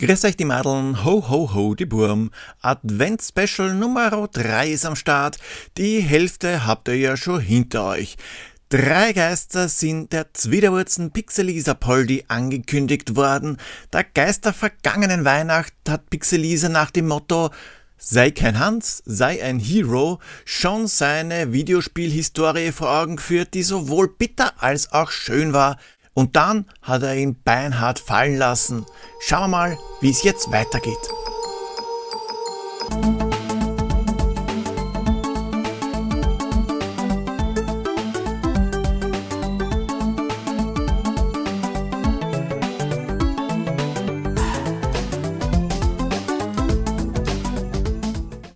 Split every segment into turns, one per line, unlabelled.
Grüß euch die Madeln, ho ho ho die Burm. Advent-Special Nummer 3 ist am Start. Die Hälfte habt ihr ja schon hinter euch. Drei Geister sind der Zwiderwurzen Pixelisa Poldi angekündigt worden. Der Geist der vergangenen Weihnacht hat Pixelisa nach dem Motto Sei kein Hans, sei ein Hero, schon seine Videospielhistorie vor Augen geführt, die sowohl bitter als auch schön war. Und dann hat er ihn beinhart fallen lassen. Schauen wir mal, wie es jetzt weitergeht.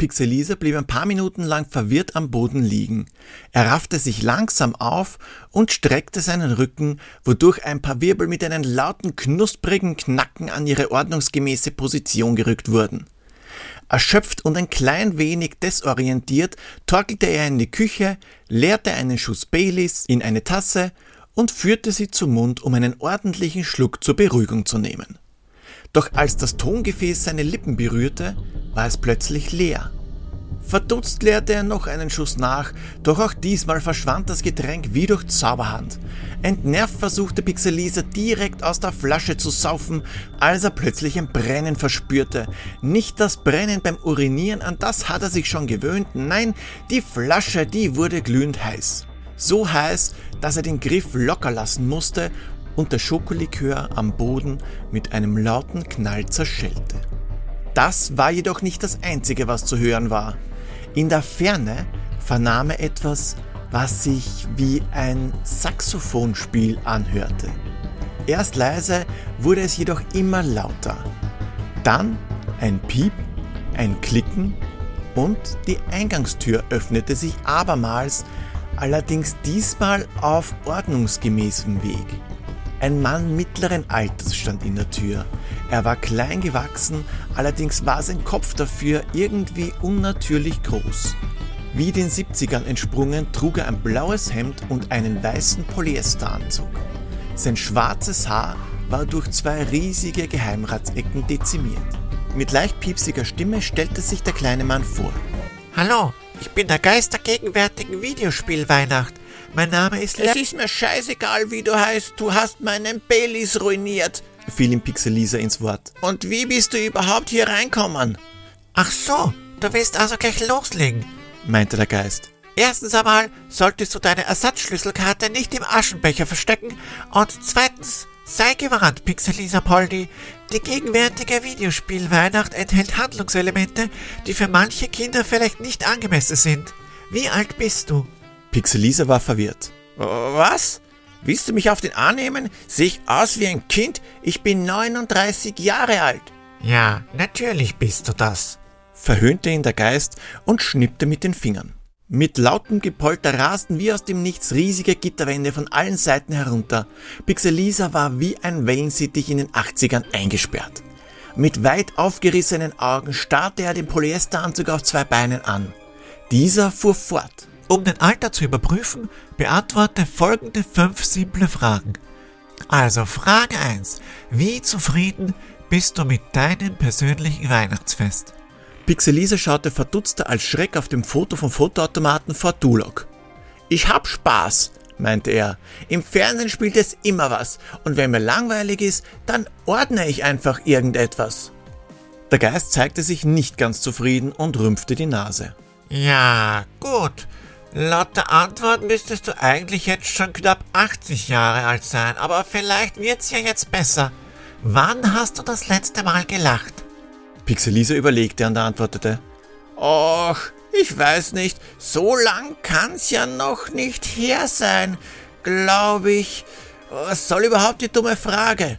Pixelisa blieb ein paar Minuten lang verwirrt am Boden liegen. Er raffte sich langsam auf und streckte seinen Rücken, wodurch ein paar Wirbel mit einem lauten, knusprigen Knacken an ihre ordnungsgemäße Position gerückt wurden. Erschöpft und ein klein wenig desorientiert torkelte er in die Küche, leerte einen Schuss Baileys in eine Tasse und führte sie zum Mund, um einen ordentlichen Schluck zur Beruhigung zu nehmen. Doch als das Tongefäß seine Lippen berührte, war es plötzlich leer. Verdutzt leerte er noch einen Schuss nach, doch auch diesmal verschwand das Getränk wie durch Zauberhand. Entnervt versuchte Pixelisa direkt aus der Flasche zu saufen, als er plötzlich ein Brennen verspürte. Nicht das Brennen beim Urinieren, an das hat er sich schon gewöhnt, nein, die Flasche, die wurde glühend heiß. So heiß, dass er den Griff locker lassen musste und der Schokolikör am Boden mit einem lauten Knall zerschellte. Das war jedoch nicht das Einzige, was zu hören war. In der Ferne vernahm er etwas, was sich wie ein Saxophonspiel anhörte. Erst leise wurde es jedoch immer lauter. Dann ein Piep, ein Klicken und die Eingangstür öffnete sich abermals, allerdings diesmal auf ordnungsgemäßem Weg. Ein Mann mittleren Alters stand in der Tür. Er war klein gewachsen, allerdings war sein Kopf dafür irgendwie unnatürlich groß. Wie den 70ern entsprungen, trug er ein blaues Hemd und einen weißen Polyesteranzug. Sein schwarzes Haar war durch zwei riesige Geheimratsecken dezimiert. Mit leicht piepsiger Stimme stellte sich der kleine Mann vor.
Hallo, ich bin der Geist der gegenwärtigen Videospielweihnacht. Mein Name ist...
Es ist mir scheißegal, wie du heißt. Du hast meinen Baileys ruiniert,
fiel ihm Pixelisa ins Wort.
Und wie bist du überhaupt hier reinkommen?
Ach so, du willst also gleich loslegen,
meinte der Geist.
Erstens einmal solltest du deine Ersatzschlüsselkarte nicht im Aschenbecher verstecken und zweitens sei gewarnt, Pixelisa Poldi. Die gegenwärtige Videospielweihnacht enthält Handlungselemente, die für manche Kinder vielleicht nicht angemessen sind. Wie alt bist du?
Pixelisa war verwirrt.
Was? Willst du mich auf den Arm nehmen? Sehe ich aus wie ein Kind? Ich bin 39 Jahre alt.
Ja, natürlich bist du das,
verhöhnte ihn der Geist und schnippte mit den Fingern. Mit lautem Gepolter rasten wie aus dem Nichts riesige Gitterwände von allen Seiten herunter. Pixelisa war wie ein Wellensittich in den 80ern eingesperrt. Mit weit aufgerissenen Augen starrte er den Polyesteranzug auf zwei Beinen an. Dieser fuhr fort.
Um den Alter zu überprüfen, beantworte folgende fünf simple Fragen. Also Frage 1. Wie zufrieden bist du mit deinem persönlichen Weihnachtsfest?
Pixelise schaute verdutzter als Schreck auf dem Foto vom Fotoautomaten vor Dulok.
Ich hab Spaß, meinte er. Im Fernsehen spielt es immer was, und wenn mir langweilig ist, dann ordne ich einfach irgendetwas.
Der Geist zeigte sich nicht ganz zufrieden und rümpfte die Nase.
Ja, gut. Laut der Antwort müsstest du eigentlich jetzt schon knapp 80 Jahre alt sein, aber vielleicht wird's ja jetzt besser. Wann hast du das letzte Mal gelacht?
Pixelisa überlegte und antwortete.
Och, ich weiß nicht, so lang kann's ja noch nicht her sein, glaube ich. Was soll überhaupt die dumme Frage?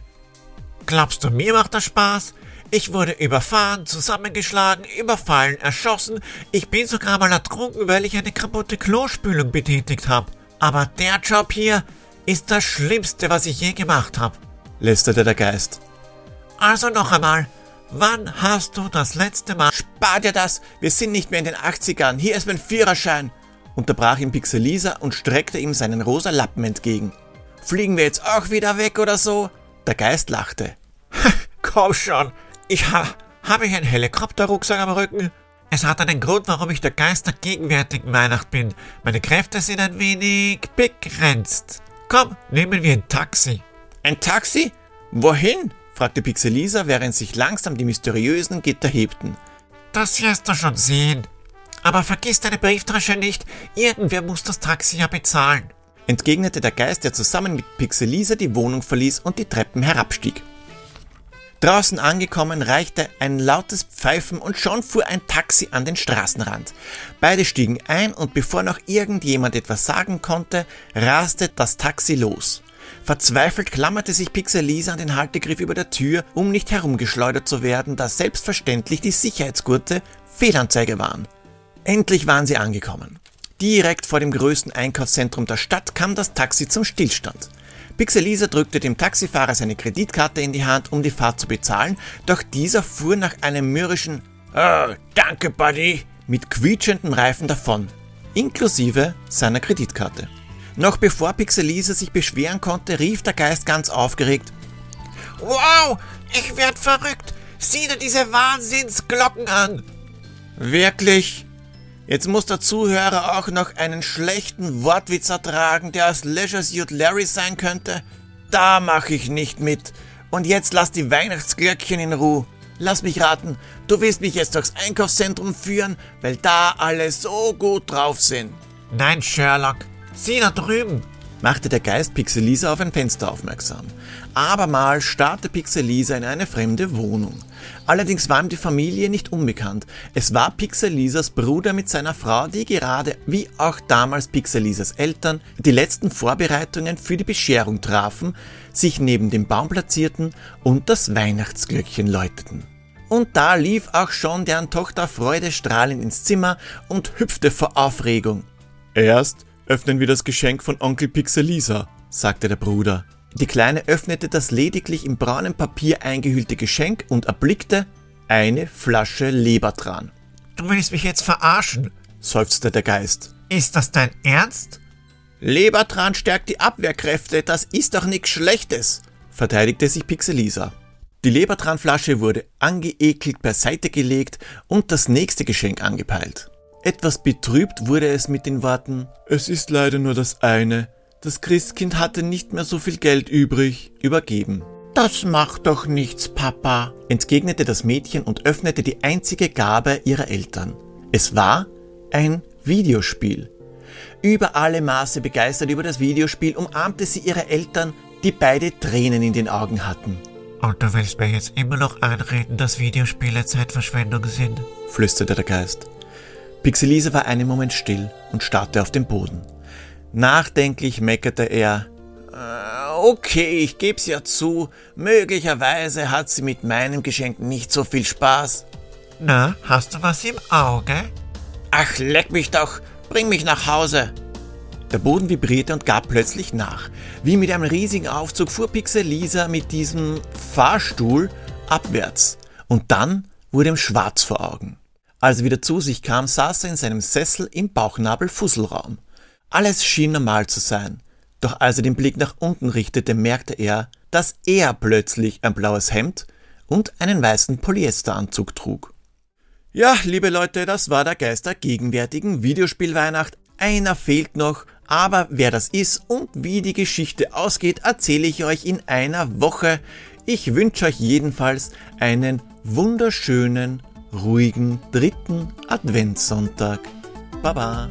Glaubst du, mir macht das Spaß? Ich wurde überfahren, zusammengeschlagen, überfallen, erschossen. Ich bin sogar mal ertrunken, weil ich eine kaputte Klospülung betätigt habe. Aber der Job hier ist das Schlimmste, was ich je gemacht habe,
lästerte der Geist.
Also noch einmal, wann hast du das letzte Mal...
Spar dir das, wir sind nicht mehr in den 80ern, hier ist mein Führerschein,
unterbrach ihn Pixelisa und streckte ihm seinen rosa Lappen entgegen.
Fliegen wir jetzt auch wieder weg oder so?
Der Geist lachte.
Komm schon, Ich ha, habe ich einen Helikopterrucksack am Rücken? Es hat einen Grund, warum ich der Geist der gegenwärtigen Weihnacht bin. Meine Kräfte sind ein wenig begrenzt. Komm, nehmen wir ein Taxi.
Ein Taxi? Wohin? fragte Pixelisa, während sich langsam die mysteriösen Gitter hebten.
Das wirst du schon sehen. Aber vergiss deine Brieftasche nicht. Irgendwer muss das Taxi ja bezahlen.
Entgegnete der Geist, der zusammen mit Pixelisa die Wohnung verließ und die Treppen herabstieg. Draußen angekommen reichte ein lautes Pfeifen und schon fuhr ein Taxi an den Straßenrand. Beide stiegen ein und bevor noch irgendjemand etwas sagen konnte, raste das Taxi los. Verzweifelt klammerte sich Pixelisa an den Haltegriff über der Tür, um nicht herumgeschleudert zu werden, da selbstverständlich die Sicherheitsgurte Fehlanzeige waren. Endlich waren sie angekommen. Direkt vor dem größten Einkaufszentrum der Stadt kam das Taxi zum Stillstand. Pixelisa drückte dem Taxifahrer seine Kreditkarte in die Hand, um die Fahrt zu bezahlen, doch dieser fuhr nach einem mürrischen Oh, danke, Buddy, mit quietschendem Reifen davon, inklusive seiner Kreditkarte. Noch bevor Pixelisa sich beschweren konnte, rief der Geist ganz aufgeregt
Wow, ich werd verrückt! Sieh dir diese Wahnsinnsglocken an!
Wirklich? Jetzt muss der Zuhörer auch noch einen schlechten Wortwitz ertragen, der aus Leisure Suit Larry sein könnte? Da mache ich nicht mit. Und jetzt lass die Weihnachtsglöckchen in Ruhe. Lass mich raten, du willst mich jetzt durchs Einkaufszentrum führen, weil da alle so gut drauf sind.
Nein, Sherlock, sieh da drüben
machte der Geist Pixelisa auf ein Fenster aufmerksam. Abermals starrte Pixelisa in eine fremde Wohnung. Allerdings war ihm die Familie nicht unbekannt. Es war Pixelisas Bruder mit seiner Frau, die gerade, wie auch damals Pixelisas Eltern, die letzten Vorbereitungen für die Bescherung trafen, sich neben dem Baum platzierten und das Weihnachtsglöckchen läuteten. Und da lief auch schon deren Tochter freudestrahlend ins Zimmer und hüpfte vor Aufregung. Erst Öffnen wir das Geschenk von Onkel Pixelisa, sagte der Bruder. Die Kleine öffnete das lediglich in braunem Papier eingehüllte Geschenk und erblickte eine Flasche Lebertran.
Du willst mich jetzt verarschen,
seufzte der Geist.
Ist das dein Ernst?
Lebertran stärkt die Abwehrkräfte, das ist doch nichts Schlechtes, verteidigte sich Pixelisa. Die Lebertranflasche wurde angeekelt beiseite gelegt und das nächste Geschenk angepeilt. Etwas betrübt wurde es mit den Worten Es ist leider nur das eine. Das Christkind hatte nicht mehr so viel Geld übrig, übergeben.
Das macht doch nichts, Papa,
entgegnete das Mädchen und öffnete die einzige Gabe ihrer Eltern. Es war ein Videospiel. Über alle Maße begeistert über das Videospiel umarmte sie ihre Eltern, die beide Tränen in den Augen hatten.
Und du willst mir jetzt immer noch einreden, dass Videospiele Zeitverschwendung sind?
flüsterte der Geist. Pixelise war einen Moment still und starrte auf den Boden. Nachdenklich meckerte er. Äh, okay, ich geb's ja zu. Möglicherweise hat sie mit meinem Geschenk nicht so viel Spaß.
Na, hast du was im Auge?
Ach, leck mich doch. Bring mich nach Hause.
Der Boden vibrierte und gab plötzlich nach. Wie mit einem riesigen Aufzug fuhr Pixelisa mit diesem Fahrstuhl abwärts. Und dann wurde ihm schwarz vor Augen. Als er wieder zu sich kam, saß er in seinem Sessel im Bauchnabel-Fusselraum. Alles schien normal zu sein. Doch als er den Blick nach unten richtete, merkte er, dass er plötzlich ein blaues Hemd und einen weißen Polyesteranzug trug. Ja, liebe Leute, das war der Geist der gegenwärtigen Videospielweihnacht. Einer fehlt noch, aber wer das ist und wie die Geschichte ausgeht, erzähle ich euch in einer Woche. Ich wünsche euch jedenfalls einen wunderschönen ruhigen dritten Adventssonntag. Baba!